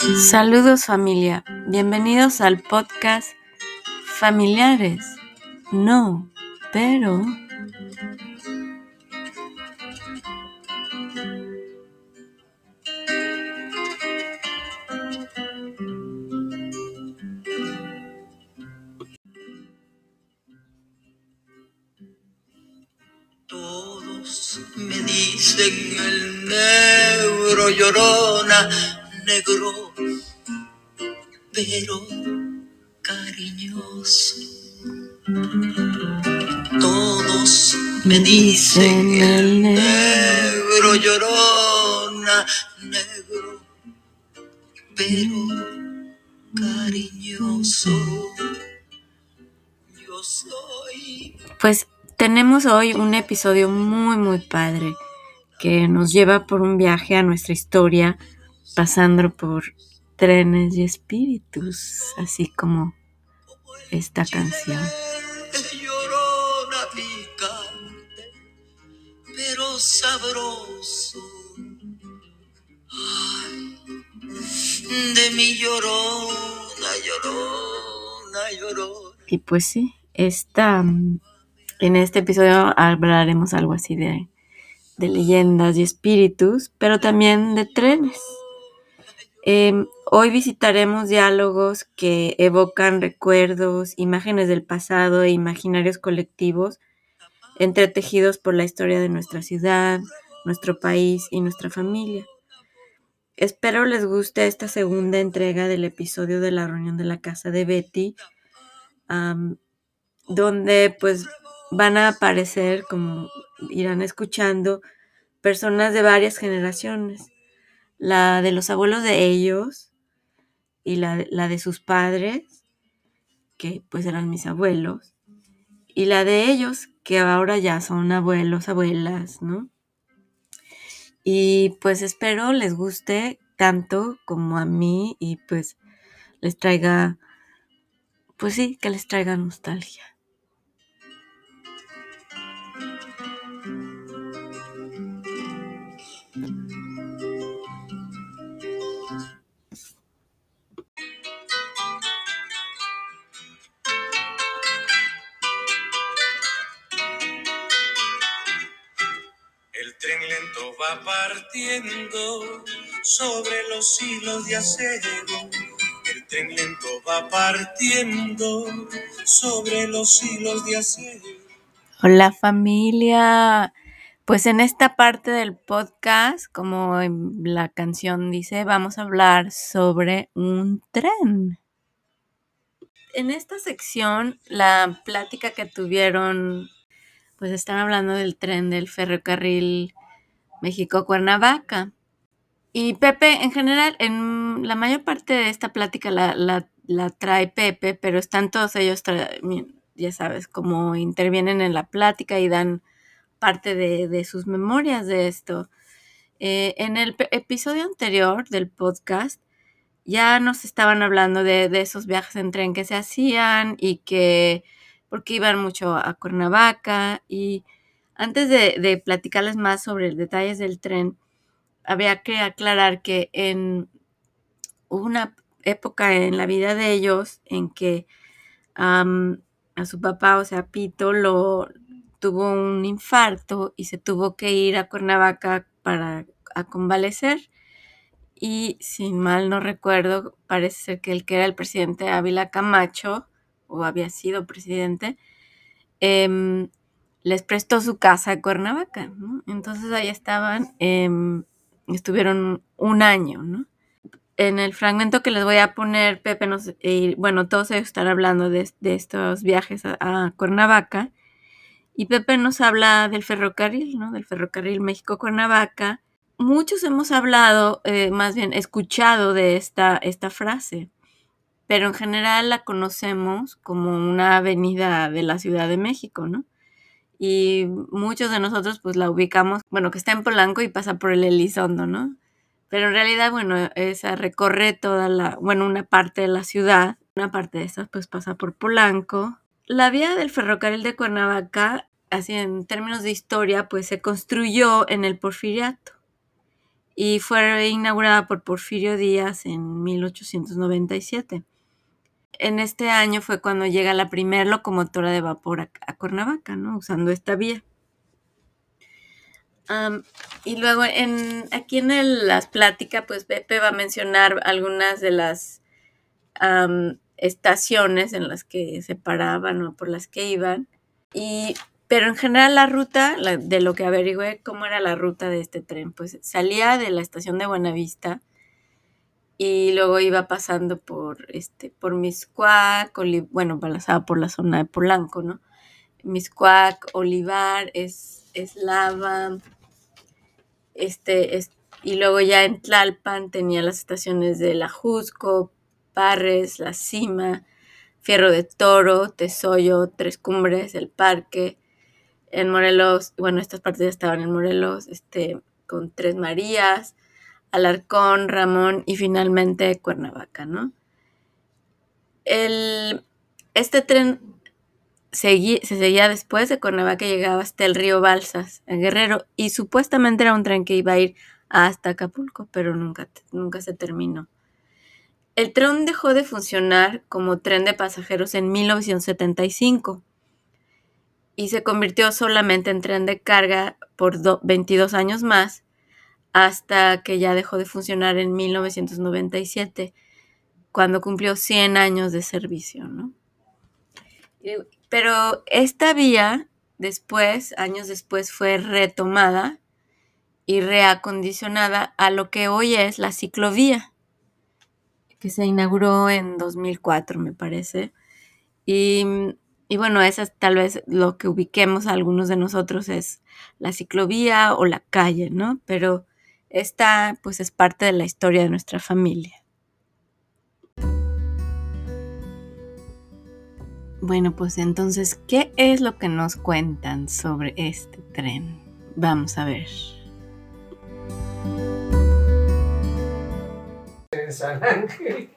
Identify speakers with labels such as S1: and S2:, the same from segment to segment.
S1: Saludos familia, bienvenidos al podcast Familiares. No, pero...
S2: me dicen el negro llorona, negro, pero cariñoso. Yo soy
S1: Pues tenemos hoy un episodio muy muy padre que nos lleva por un viaje a nuestra historia pasando por trenes y espíritus, así como esta canción.
S2: Sabroso. De mi llorona, llorona, llorona.
S1: Y pues sí, esta, en este episodio hablaremos algo así de, de leyendas y espíritus, pero también de trenes. Em, hoy visitaremos diálogos que evocan recuerdos, imágenes del pasado e imaginarios colectivos entretejidos por la historia de nuestra ciudad, nuestro país y nuestra familia. Espero les guste esta segunda entrega del episodio de la reunión de la casa de Betty, donde pues van a aparecer, como irán escuchando, personas de varias generaciones. La de los abuelos de ellos y la, la de sus padres, que pues eran mis abuelos, y la de ellos, que ahora ya son abuelos, abuelas, ¿no? Y pues espero les guste tanto como a mí y pues les traiga, pues sí, que les traiga nostalgia.
S3: Va partiendo sobre los hilos de acero. El tren lento va partiendo sobre los hilos de acero.
S1: Hola familia. Pues en esta parte del podcast, como la canción dice, vamos a hablar sobre un tren. En esta sección, la plática que tuvieron, pues están hablando del tren del ferrocarril México-Cuernavaca. Y Pepe, en general, en la mayor parte de esta plática la, la- la trae Pepe, pero están todos ellos, ya sabes, como intervienen en la plática y dan parte de, de sus memorias de esto. Eh, en el episodio anterior del podcast ya nos estaban hablando de, de esos viajes en tren que se hacían y que, porque iban mucho a Cuernavaca y antes de, platicarles más sobre detalles del tren, había que aclarar que en una época en la vida de ellos en que am, a su papá, o sea, Pito, lo tuvo un infarto y se tuvo que ir a Cuernavaca para convalecer. Y sin mal no recuerdo, parece ser que el que era el presidente Ávila Camacho, o había sido presidente, em, les prestó su casa a Cuernavaca, ¿no? Entonces ahí estaban, em, estuvieron un año, ¿no? En el fragmento que les voy a poner, Pepe nos, y, bueno, todos ellos están hablando de, estos viajes a, a Cuernavaca, y Pepe nos habla del ferrocarril, ¿no? Del ferrocarril México-Cuernavaca. Muchos hemos hablado, eh, más bien escuchado de esta, esta frase, pero en general la conocemos como una avenida de la Ciudad de México, ¿no? Y muchos de nosotros pues la ubicamos, bueno, que está en Polanco y pasa por el Elizondo, ¿no? Pero en realidad, bueno, esa recorre toda la, bueno, una parte de la ciudad, una parte de esa pues pasa por Polanco. La vía del ferrocarril de Cuernavaca, así en términos de historia, pues se construyó en el Porfiriato. y fue inaugurada por Porfirio Díaz en 1897. En este año fue cuando llega la primera locomotora de vapor a, Cuernavaca, ¿no? Usando esta vía. Y luego en, aquí en las pláticas, pues Pepe va a mencionar algunas de las am, estaciones en las que se paraban o por las que iban. Y, pero en general la ruta, de lo que averigüé cómo era la ruta de este tren, pues salía de la estación de Buenavista y luego iba pasando por, este, por Miscuac, Oli- bueno, pasaba por la zona de Polanco, ¿no? Miscuac, Olivar, es, Eslava, este, es- y luego ya en Tlalpan tenía las estaciones de La Jusco, Parres, La Cima, Fierro de Toro, Tesoyo, Tres Cumbres, El Parque. En Morelos, bueno, estas partes ya estaban en Morelos, este, con Tres Marías, Alarcón, Ramón y finalmente Cuernavaca, ¿no? El, este tren segui- se seguía después de Cuernavaca, llegaba hasta el río Balsas, en Guerrero, y supuestamente era un tren que iba a ir hasta Acapulco, pero nunca, nunca se terminó. El tren dejó de funcionar como tren de pasajeros en 1975 y se convirtió solamente en tren de carga por do- 22 años más hasta que ya dejó de funcionar en 1997, cuando cumplió 100 años de servicio, ¿no? Pero esta vía después, años después, fue retomada y reacondicionada a lo que hoy es la ciclovía, que se inauguró en 2004, me parece. Y, y bueno, esa es tal vez lo que ubiquemos a algunos de nosotros es la ciclovía o la calle, ¿no? Pero esta pues es parte de la historia de nuestra familia. Bueno, pues entonces, ¿qué es lo que nos cuentan sobre este tren? Vamos a ver.
S4: En San Ángel,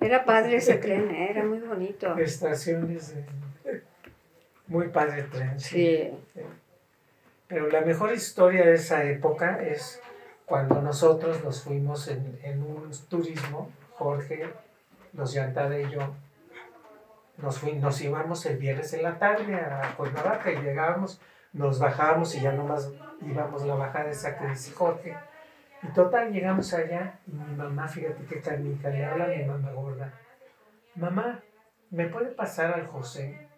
S5: Era padre ese tren, ¿eh? era muy bonito.
S4: estaciones de- muy padre el tren.
S5: Sí.
S4: Pero la mejor historia de esa época es cuando nosotros nos fuimos en, en un turismo, Jorge, los Yantada y yo, nos, fui- nos íbamos el viernes en la tarde a Cuernavaca y llegábamos, nos bajábamos y ya nomás íbamos la bajada esa que dice Jorge. Y total, llegamos allá y mi mamá, fíjate qué canica, le habla a mi mamá gorda. Mamá, ¿me puede pasar al José?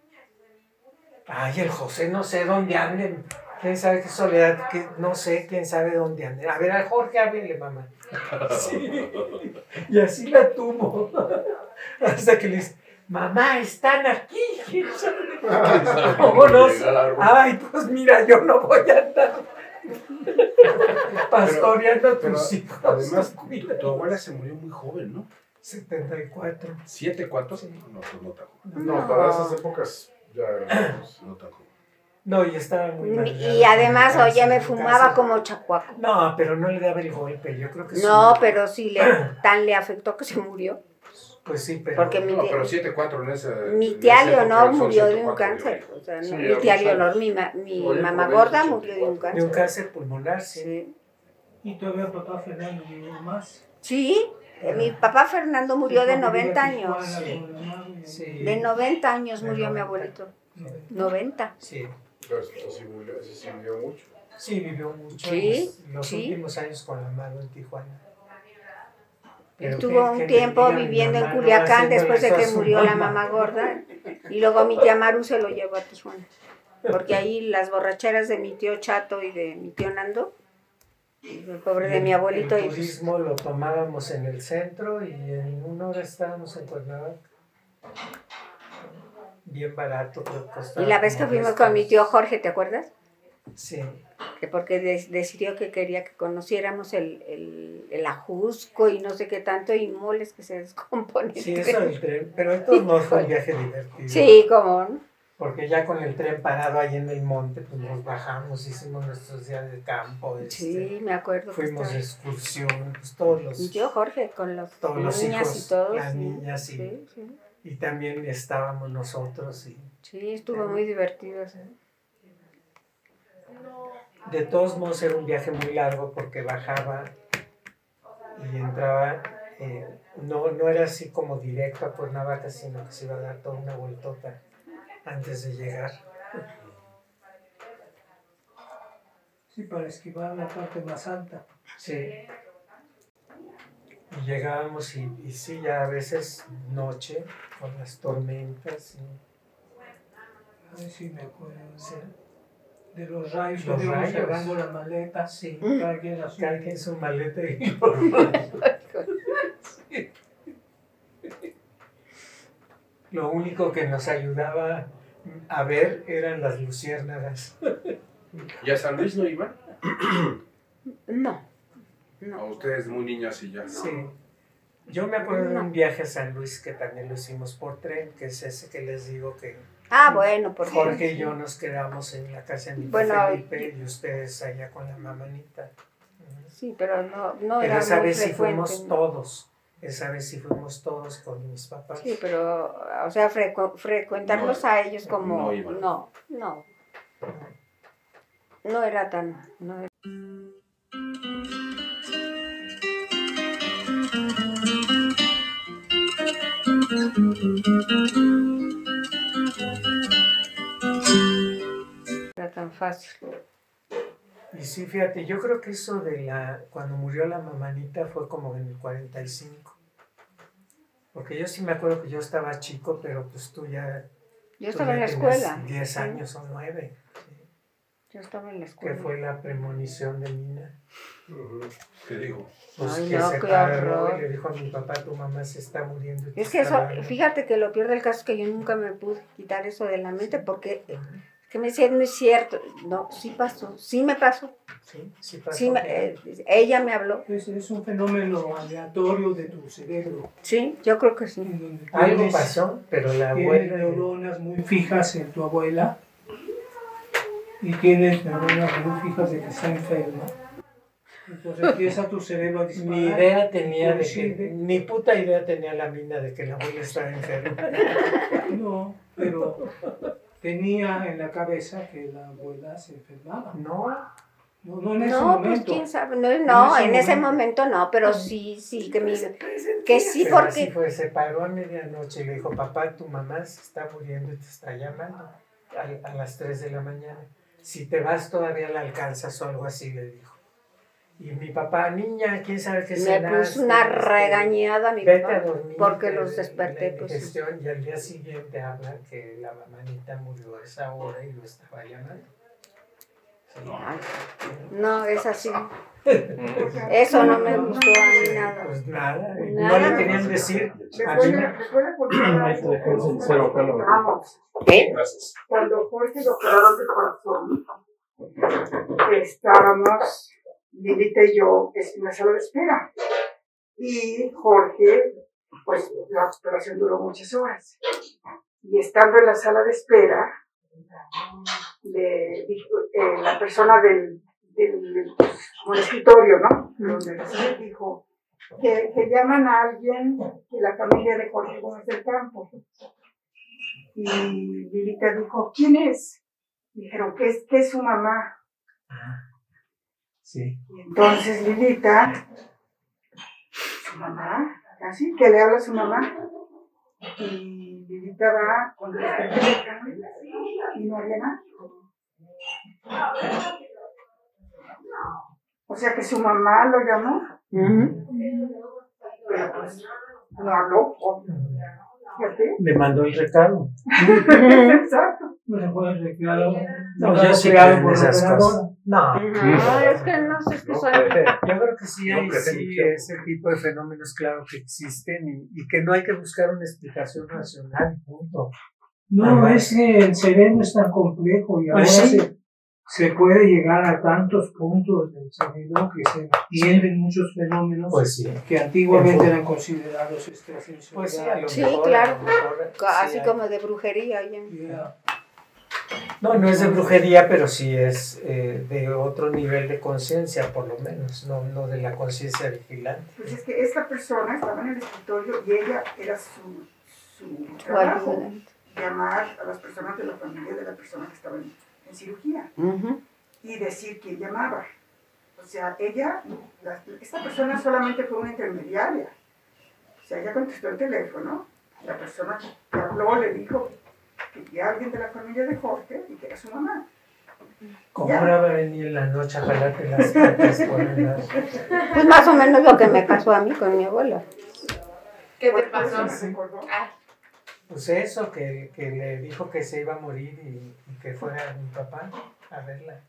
S4: Ay, el José no sé dónde anden. ¿Quién sabe qué soledad? Que no sé, quién sabe dónde anden. A ver, al Jorge, háblele, mamá. Sí. Y así la tuvo. Hasta que le dice, mamá, están aquí. ¿Quién sabe? ¿Cómo no? Ay, pues mira, yo no voy a andar pastoreando a tus hijos.
S3: además, tu, abuela se murió muy joven, ¿no?
S4: 74.
S3: ¿Siete, cuatro?
S4: Sí.
S3: No, pues no tan joven.
S6: No, para esas épocas ya
S3: No tan joven.
S4: No, y estaba muy mal.
S5: Y además, oye, me fumaba como chacuaco.
S4: No, pero no le daba el golpe, yo creo que sí.
S5: No, pero sí le, tan le afectó que se murió.
S4: Pues sí, pero.
S5: Porque mi,
S3: No, pero siete, cuatro en esa.
S5: mi tía Leonor murió de un
S3: 104,
S5: cáncer.
S3: yo.
S5: O sea, no,
S6: Sí,
S5: mi tía Leonor, mi, ma- mi
S6: Morir
S5: mamá
S6: por
S5: gorda murió de un
S4: De un
S5: cáncer.
S4: cáncer pulmonar, sí.
S5: Sí.
S4: Y todavía papá Fernando vivió más.
S5: Sí, eh, mi papá Fernando murió de 90 años.
S4: Sí.
S5: De 90 años murió mi
S4: 90.
S5: abuelito. 90.
S4: Sí.
S6: Sí vivió mucho.
S4: Sí, vivió mucho.
S5: Sí,
S4: Los, los
S5: sí.
S4: últimos años con la mano en Tijuana. Pero
S5: Estuvo
S4: que-
S5: un
S4: que
S5: tiempo viviendo en Culiacán después de que murió la
S4: mamá.
S5: gorda. Y luego mi tía Maru se lo llevó a Tijuana. Porque ahí las borracheras de mi tío Chato y de mi tío Nando, el pobre de mi abuelito,
S4: El
S5: y pues,
S4: turismo lo tomábamos en el centro y en una hora estábamos en Cuernavaca. Bien barato, costaba
S5: y la vez que fuimos
S4: 10
S5: con mi tío. Jorge, ¿te acuerdas?
S4: Sí,
S5: Que porque des- decidió que quería que conociéramos el, el, el ajusco y no sé qué tanto, y moles que se descomponen.
S4: sí, eso del tren. Pero esto no fue un viaje divertido.
S5: Sí, como, ¿no?
S4: Porque ya con el tren parado ahí en el monte, pues nos bajamos, hicimos nuestros días de campo. este,
S5: Sí, me acuerdo.
S4: fuimos de excursión, pues todos los.
S5: Mi tío Jorge con los
S4: Todos los
S5: niñas
S4: hijos,
S5: y todos.
S4: las niñas, sí.
S5: Sí, sí.
S4: Y también estábamos nosotros. Y,
S5: Sí, estuvo muy divertido. sí.
S4: De todos modos era un viaje muy largo porque bajaba y entraba, eh, no, no era así como directo a Cuernavaca, sino que se iba a dar toda una vueltota antes de llegar.
S7: Sí, para esquivar la parte más alta.
S4: Sí. Llegábamos y, y sí, ya a veces noche, con las tormentas. y-
S7: Ay, sí, me acuerdo.
S4: sí.
S7: De los rayos,
S4: Los rayos.
S7: cerrando la maleta.
S4: Sí.
S7: A su-
S4: Cada quien su maleta y Lo único que nos ayudaba a ver eran las luciérnagas.
S8: ¿Y a San Luis no iban?
S5: No.
S8: A
S5: No.
S8: ustedes muy niños y ya.
S4: Sí. Yo me acuerdo de un viaje a San Luis que también lo hicimos por tren, que es ese que les digo que
S5: Ah, bueno, por
S4: Jorge y yo nos quedamos en la casa de mi
S5: Bueno,
S4: Felipe y ustedes allá con la mamanita.
S5: Sí, pero no, no
S4: Pero
S5: era
S4: esa vez sí fuimos todos. Esa vez sí fuimos todos con mis papás.
S5: Sí, pero, o sea, frecu- frecuentarlos a ellos como...
S8: no.
S5: No, no. No era tan... No era- era tan fácil.
S4: Y sí, fíjate, yo creo que eso de la, cuando murió la mamanita fue como en el 45. Porque yo sí me acuerdo que yo estaba chico, pero pues tú ya...
S5: Yo
S4: tú
S5: estaba en la escuela.
S4: 10
S5: Sí,
S4: años o 9,
S5: Yo estaba en la
S4: que
S5: escuela.
S4: fue la premonición de Nina.
S8: ¿Qué dijo?
S4: Pues
S5: Ay,
S4: que
S5: no,
S4: se paró y le dijo a mi papá, tu mamá se está muriendo.
S5: Es que eso,
S4: hablando".
S5: fíjate que lo peor del caso es que yo nunca me pude quitar eso de la mente porque eh, que me decían, no es cierto. No, sí pasó, sí me pasó.
S4: Sí, sí pasó.
S5: Sí, me- eh, ella me habló.
S7: Es, es un fenómeno aleatorio de tu cerebro.
S5: Sí, yo creo que sí.
S4: Algo pasó, pero la abuela...
S7: neuronas muy fijas en tu abuela y tienes neuronas fijas de que está enferma. Entonces empieza tu cerebro a disparar.
S4: Ni idea tenía de que, ni puta idea tenía la mina de que la abuela estaba enferma.
S7: No, pero tenía en la cabeza que la abuela se enfermaba.
S4: No,
S7: No, no en ese
S5: No, pues
S7: momento.
S5: quién sabe. No, no,
S7: ese
S5: en ese
S7: momento.
S5: momento no, pero sí, sí, que, mi, que sí,
S4: pero así
S5: porque.
S4: fue, se paró a medianoche y le dijo, papá, tu mamá se está muriendo y te está llamando a, a las 3 de la mañana. Si te vas todavía la alcanzas o algo así, le dijo. Y mi papá, niña, quién sabe qué
S5: Me
S4: cenaste?"
S5: puso una
S4: Este,
S5: regañada mi
S4: Vete a
S5: papá.
S4: dormir.
S5: porque
S4: que
S5: los
S4: la
S5: desperté, pues, sí.
S4: indigestión, Y al día siguiente hablan que la mamanita murió a esa hora y lo estaba llamando.
S5: No, es así. Eso no me gustó a mí nada.
S4: Pues nada, no
S5: Nada.
S4: le querían decir. A
S9: Después
S4: mí,
S9: de, después de contar Vamos,
S8: Gracias.
S9: cuando Jorge lo operaron de corazón, estábamos, Lilita y yo, en la sala de espera. Y Jorge, pues la operación duró muchas horas. Y estando en la sala de espera, dijo, eh, la persona del, del como el escritorio, ¿no? Donde dijo que, que llaman a alguien de la familia de Jorge Gómez del Campo. Y Lilita dijo, ¿quién es? Dijeron, que es, que es su mamá?
S4: sí.
S9: Y entonces Lilita, su mamá, así que le habla a su mamá. Y Lilita va con teléfono y no había nada. O sea que su mamá lo llamó, pero pues no habló. Fíjate.
S4: Le mandó el recado.
S9: Exacto.
S7: No se puede recrear.
S4: No, yo sí creo
S7: por
S4: esas cosas. No.
S5: No, es que no sé, es que soy.
S4: Yo creo que sí hay sí, ese tipo de fenómenos, claro, que existen y, y que no hay que buscar una explicación racional, punto.
S7: No, es que el cerebro es tan complejo y ahora
S4: Pues sí.
S7: se, se puede llegar a tantos puntos del cerebro que se entienden muchos fenómenos
S4: Pues sí.
S7: que antiguamente eran considerados extrasensoriales.
S4: Pues sí, a lo
S5: Sí,
S4: mejor. a
S5: claro.
S4: lo mejor, sí
S5: Así
S4: hay.
S5: como de brujería. ya.
S4: No, no es de brujería, pero sí es eh, de otro nivel de conciencia, por lo menos, no, no de la conciencia vigilante.
S9: Pues es que esta persona estaba en el escritorio y ella era su, su trabajo. llamar a las personas de la familia de la persona que estaba en, en cirugía. Y decir quién llamaba. O sea, ella, la- esta persona solamente fue una intermediaria. O sea, ella contestó el teléfono, la persona que habló le dijo que había alguien de la familia de Jorge y que era su mamá.
S4: ¿Cómo
S9: Ya.
S4: era venir en la noche a jalarte las patas por el
S5: Pues más o menos lo que me pasó a mí con mi abuela.
S10: ¿Qué te pasó?
S9: me recordó.
S10: Ay,
S4: Pues eso, que, que le dijo que se iba a morir y, y que fuera mi papá a verla.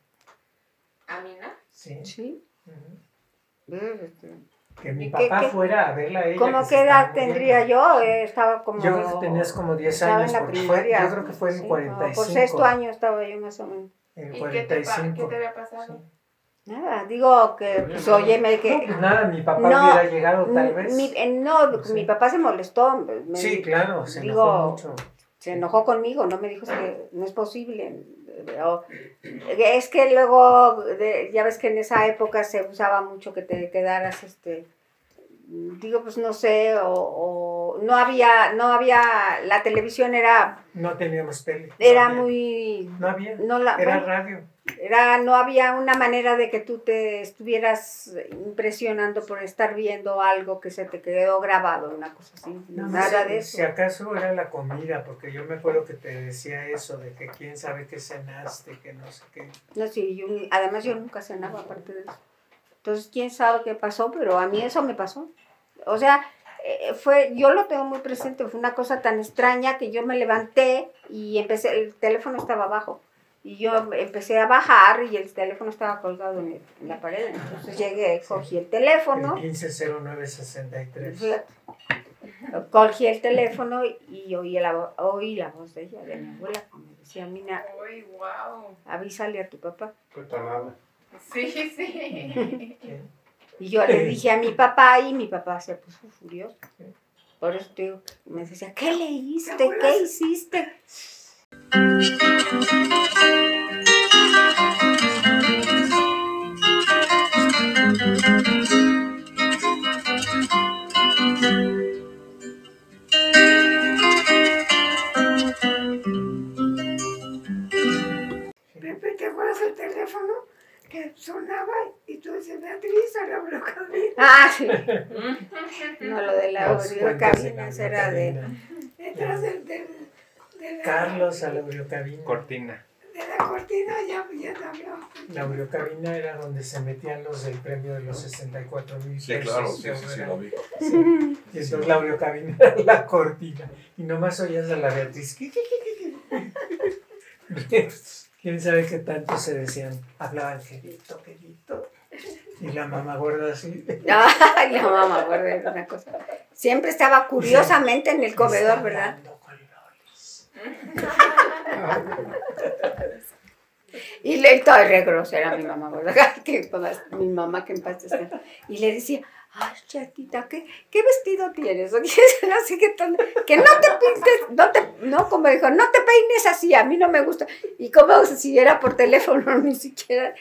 S10: a mí no.
S4: Sí.
S5: Sí.
S4: ujú.
S5: Este,
S4: Que mi
S5: ¿Y qué-
S4: papá
S5: qué-
S4: fuera a verla a ella.
S5: ¿Cómo qué edad tendría yo? Eh, estaba como...
S4: Yo creo que tenías como 10
S5: estaba
S4: años,
S5: en la
S4: fue, yo creo que fue en
S5: Sí, no,
S4: 45.
S5: por sexto año estaba yo más o menos.
S4: En
S10: ¿Y qué te,
S4: 45.
S10: qué te había pasado?
S5: Nada, digo que, pues oye, me
S4: No,
S5: que...
S4: pues nada, mi papá
S5: No,
S4: hubiera llegado tal vez.
S5: Mi, no,
S4: Sí.
S5: mi papá se molestó. me-
S4: sí, claro, se
S5: digo,
S4: enojó mucho.
S5: se enojó conmigo, no me dijo "Es que no es posible. O- es que luego, de- ya ves que en esa época se usaba mucho que te quedaras, este, digo, pues no sé, o, o no había, no había, la televisión era,
S4: No teníamos tele.
S5: era
S4: había.
S5: muy,
S4: No había.
S5: no la,
S4: Era
S5: bueno,
S4: radio.
S5: Era, no había una manera de que tú te estuvieras impresionando por estar viendo algo que se te quedó grabado, una cosa así,
S4: No,
S5: nada
S4: si-
S5: de eso.
S4: Si acaso era la comida, porque yo me acuerdo que te decía eso, de que quién sabe qué cenaste, que no sé qué.
S5: No, sí, yo, además yo nunca cenaba aparte de eso. Entonces, quién sabe qué pasó, pero a mí eso me pasó. O sea, eh, fue, yo lo tengo muy presente, fue una cosa tan extraña que yo me levanté y empecé, el teléfono estaba abajo. Y yo empecé a bajar y el teléfono estaba colgado en, el- en la pared. Entonces llegué, cogí el teléfono,
S4: El 150963.
S5: fíjate, cogí el teléfono y oí la, oí la voz de ella, de mi abuela, que me decía, Mina,
S10: Uy, wow.
S5: avísale a tu papá.
S10: Sí, sí.
S5: Y yo le dije a mi papá y mi papá se puso furioso. Por eso te digo, me decía, ¿qué leíste? ¿Qué hiciste?
S9: Pepe, ¿te acuerdas el teléfono que sonaba y tú decías, Beatriz, a la blocadita?
S5: Ah, sí. No, lo de la cabinas era de...
S9: Detrás del, del,
S4: Carlos a la audiocabina.
S11: Cortina.
S9: de la cortina ya, ya te hablaba.
S4: La audiocabina era donde se metían los del premio de los 64 mil
S8: Sí, claro, sí, sí, sí, lo vi.
S4: Y entonces la audiocabina era la cortina. Y nomás oías a la Beatriz. "Qui, qui, qui, qui, qui". Quién sabe qué tanto se decían. Hablaban quedito, quedito. Y la mamá gorda así.
S5: Ay, la mamá, guarda una cosa. Siempre estaba curiosamente en el comedor, ¿verdad? Y le toda re grosera mi mamá, ¿verdad? Que, mi mamá que en paz. Y le decía, ay, chatita, ¿qué, qué vestido tienes? Así que, no te pintes, no te, no, como dijo, no te peines así, a mí no me gusta. Y como si era por teléfono, ni siquiera,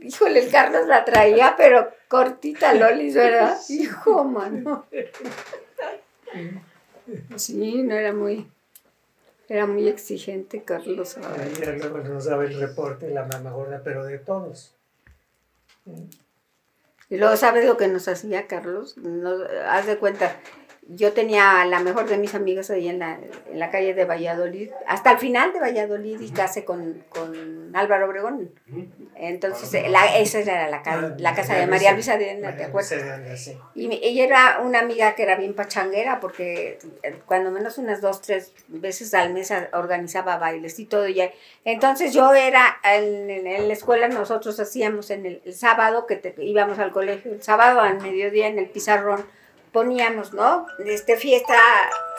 S5: híjole, el Carlos la traía, pero cortita Lolis, ¿verdad? Hijo, mano. Sí, no era muy, era muy exigente Carlos. ay.
S4: Ahí luego nos daba el reporte la mamá gorda, pero de todos.
S5: Y luego, ¿sabes lo que nos hacía Carlos? Nos- haz de cuenta, yo tenía la mejor de mis amigas ahí en la, en la calle de Valladolid, hasta el final de Valladolid y casé con, con Álvaro Obregón. Entonces, la, esa era la, ca- la casa de María Luisa Arena, ¿te acuerdas? Y ella era una amiga que era bien pachanguera porque eh, cuando menos unas dos, tres veces al mes a- organizaba bailes y todo. Y, entonces yo era, en, en- en la escuela nosotros hacíamos en el, el sábado que te- íbamos al colegio, el sábado al mediodía en el pizarrón poníamos, ¿no? Este fiesta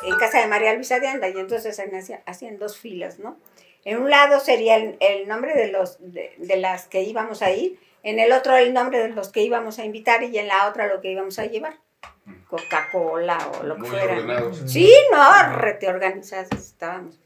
S5: en casa de María Luisa de Anda y entonces hacían, hacían dos filas, ¿no? En un lado sería el, el nombre de, los, de, de las que íbamos a ir, en el otro el nombre de los que íbamos a invitar y en la otra lo que íbamos a llevar. Coca-Cola o lo que
S8: Muy
S5: fuera.
S8: ordenados.
S5: Sí, no, rete organizados estábamos.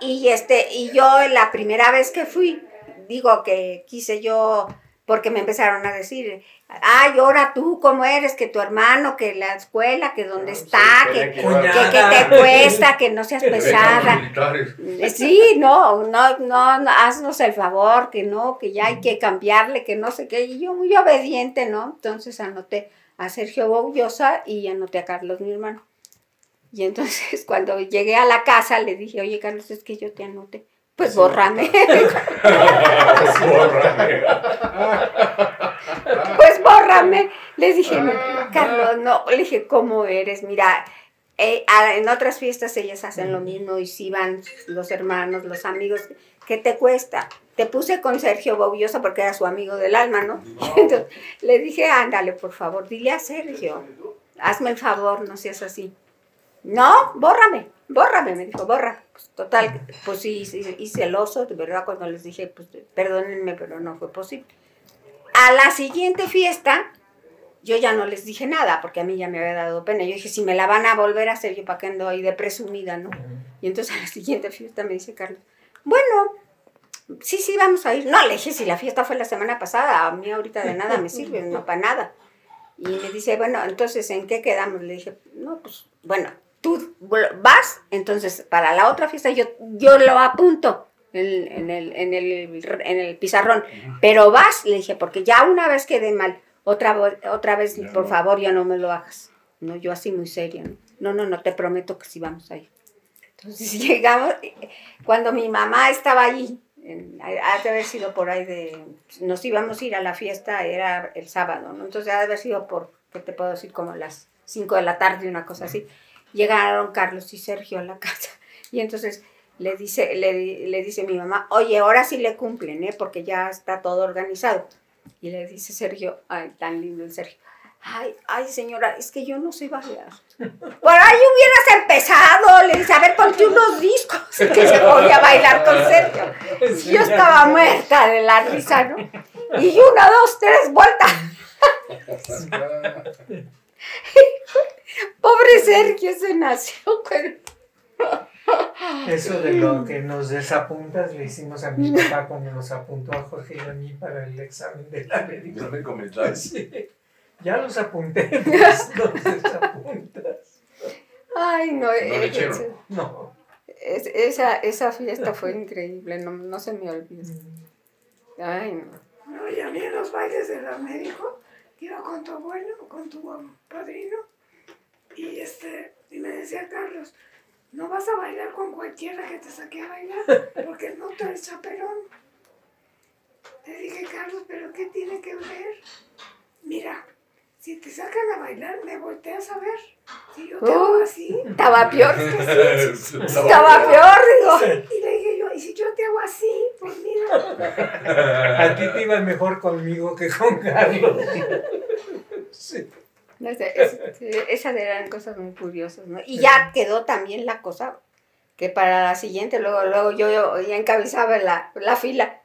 S5: Y este, y yo la primera vez que fui, digo que quise yo porque me empezaron a decir, ay, ahora tú, ¿cómo eres? Que tu hermano, que la escuela, que dónde está, que, que, que te cuesta, que no seas pesada. Eh, Sí, no, no, no, no, haznos el favor, que no, que ya hay que cambiarle, que no sé qué. Y yo muy obediente, ¿no? Entonces anoté a Sergio Boullosa y anoté a Carlos, mi hermano. Y entonces cuando llegué a la casa le dije, oye Carlos, es que yo te anoté. Pues bórrame. pues bórrame. Le dije, no, Carlos, no, le dije, ¿cómo eres? Mira, eh, a- en otras fiestas ellas hacen lo mismo y si van los hermanos, los amigos, ¿qué te cuesta? Te puse con Sergio Boullosa porque era su amigo del alma, ¿no? Entonces, le dije, ándale, por favor, dile a Sergio, hazme el favor, no seas así. No, bórrame, bórrame, me dijo, borra. Pues, total, pues sí, sí, hice el oso, de verdad, cuando les dije, pues perdónenme, pero no fue posible. A la siguiente fiesta, yo ya no les dije nada, porque a mí ya me había dado pena. Yo dije, si me la van a volver a hacer, yo para qué ando ahí de presumida, ¿no? Y entonces a la siguiente fiesta me dice Carlos, bueno, sí, sí, vamos a ir. No, le dije, si la fiesta fue la semana pasada, a mí ahorita de nada me sirve, no para nada. Y me dice, bueno, entonces, ¿en qué quedamos? Le dije, no, pues, bueno, tú vas, entonces, para la otra fiesta yo, yo lo apunto en, en el, en, el, en el pizarrón, pero vas, le dije, porque ya una vez quedé mal, otra, otra vez, por favor, ya no me lo hagas. No, yo así muy seria, ¿no? No, no, no, te prometo que sí vamos a ir. Entonces llegamos, cuando mi mamá estaba allí, ha de haber sido por ahí de, nos íbamos a ir a la fiesta, era el sábado, ¿no? Entonces ha de haber sido por, ¿qué te puedo decir? Como las 5 de la tarde, una cosa así. Llegaron Carlos y Sergio a la casa y entonces le dice, le, le dice mi mamá, oye, ahora sí le cumplen, ¿eh? Porque ya está todo organizado. Y le dice Sergio, ay, tan lindo el Sergio. Ay, ay, señora, es que yo no sé bailar. Por ahí hubieras empezado, le dice, a ver, ponte unos discos que se voy a bailar con Sergio. Yo estaba muerta de la risa, ¿no? Y una, dos, tres, vueltas. Pobre Sergio se nació con...
S4: Eso de lo que nos desapuntas le hicimos a mi papá cuando nos apuntó a Jorge y a mí para el examen de la médica.
S8: No.
S4: Sí. Ya los apunté, pues los desapuntas.
S5: Ay, no,
S8: No le
S5: eh, es-
S4: No.
S5: es- esa, esa fiesta fue increíble, no, no se me olvida. Ay, no.
S9: No, y a mí en los bailes de la me dijo que iba con tu abuelo, con tu padrino, y este, y me decía Carlos, no vas a bailar con cualquiera que te saque a bailar, porque no tú eres chaperón. Le dije, Carlos, ¿pero qué tiene que ver? Mira, si te sacan a bailar, me volteas a ver. Si yo te hago
S5: Uh,
S9: así,
S5: Estaba peor.
S8: Estaba
S5: Estaba peor, digo.
S9: y le dije yo, y si yo te hago así, pues mira.
S4: A ti te iba mejor conmigo que con Carlos. Sí.
S5: No sé, es- esas eran cosas muy curiosas, ¿no? Y ya quedó también la cosa que para la siguiente, luego, luego yo, yo ya encabezaba la, la fila.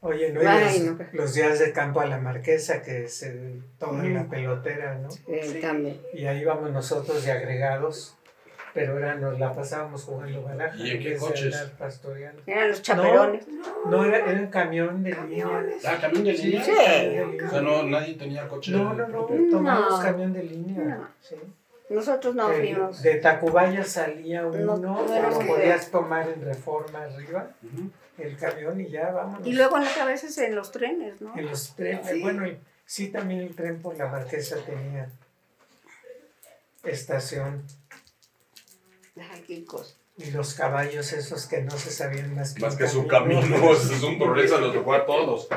S4: Oye, ¿no?
S5: Ay,
S4: los,
S5: no.
S4: los días de campo a la marquesa que se toma la pelotera, ¿no?
S5: También.
S4: Y ahí íbamos nosotros de agregados, pero era, nos la pasábamos jugando baraja.
S8: ¿Y en qué coches?
S4: pastoreando.
S5: Eran los chaperones.
S4: No, era, era un camión de línea.
S8: Ah, camión de
S4: Sí,
S8: línea.
S5: Sí.
S8: O sea, no, nadie tenía coche.
S4: No, no, no,
S8: propio.
S4: tomamos
S5: No.
S4: camión de línea.
S5: No.
S4: sí.
S5: Nosotros no
S4: Eh,
S5: fuimos.
S4: de Tacubaya salía uno,
S5: no
S4: podías tomar en reforma arriba, el camión y ya vámonos.
S5: Y luego a veces en los trenes, ¿no?
S4: En los trenes,
S9: Sí.
S4: bueno, y sí también el tren por la marquesa tenía estación
S5: Ay, qué cosa.
S4: y los caballos esos que no se sabían más que,
S8: Más que su camino, ese es un progreso, los tocó a todos.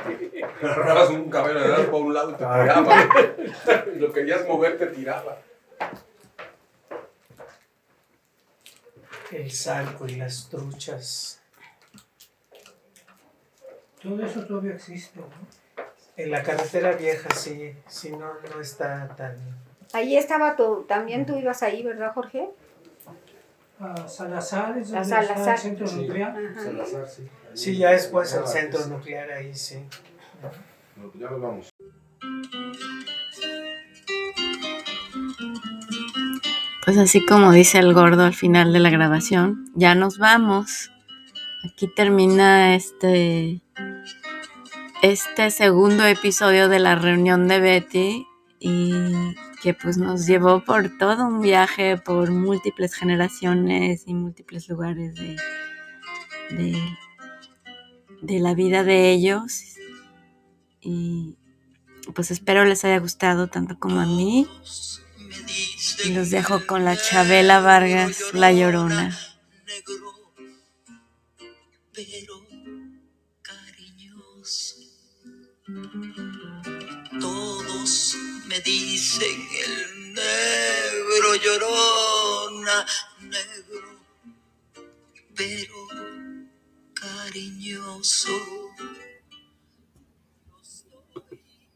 S8: Agarrabas un cabello de dar por un lado y te tiraba. Y lo querías mover, te tiraba.
S4: El salco y las truchas.
S7: Todo eso todavía existe, ¿no?
S4: En la carretera vieja sí, sí no, no está tan...
S5: Ahí estaba tú, también tú ibas ahí, ¿verdad, Jorge?
S7: A Salazar es donde está el centro
S8: Sí.
S7: nuclear.
S8: Salazar, sí.
S4: Sí, ya después el centro
S8: pues,
S4: nuclear ahí sí.
S8: no, Ya nos vamos.
S1: Pues así como dice el gordo al final de la grabación, ya nos vamos. Aquí termina este este segundo episodio de la reunión de Betty y que pues nos llevó por todo un viaje, por múltiples generaciones y múltiples lugares de, de, de la vida de ellos. Y pues espero les haya gustado tanto como a mí. Y los dejo con la Chabela Vargas, La Llorona.
S2: pero cariñoso. Me dicen el negro llorona, negro, pero cariñoso.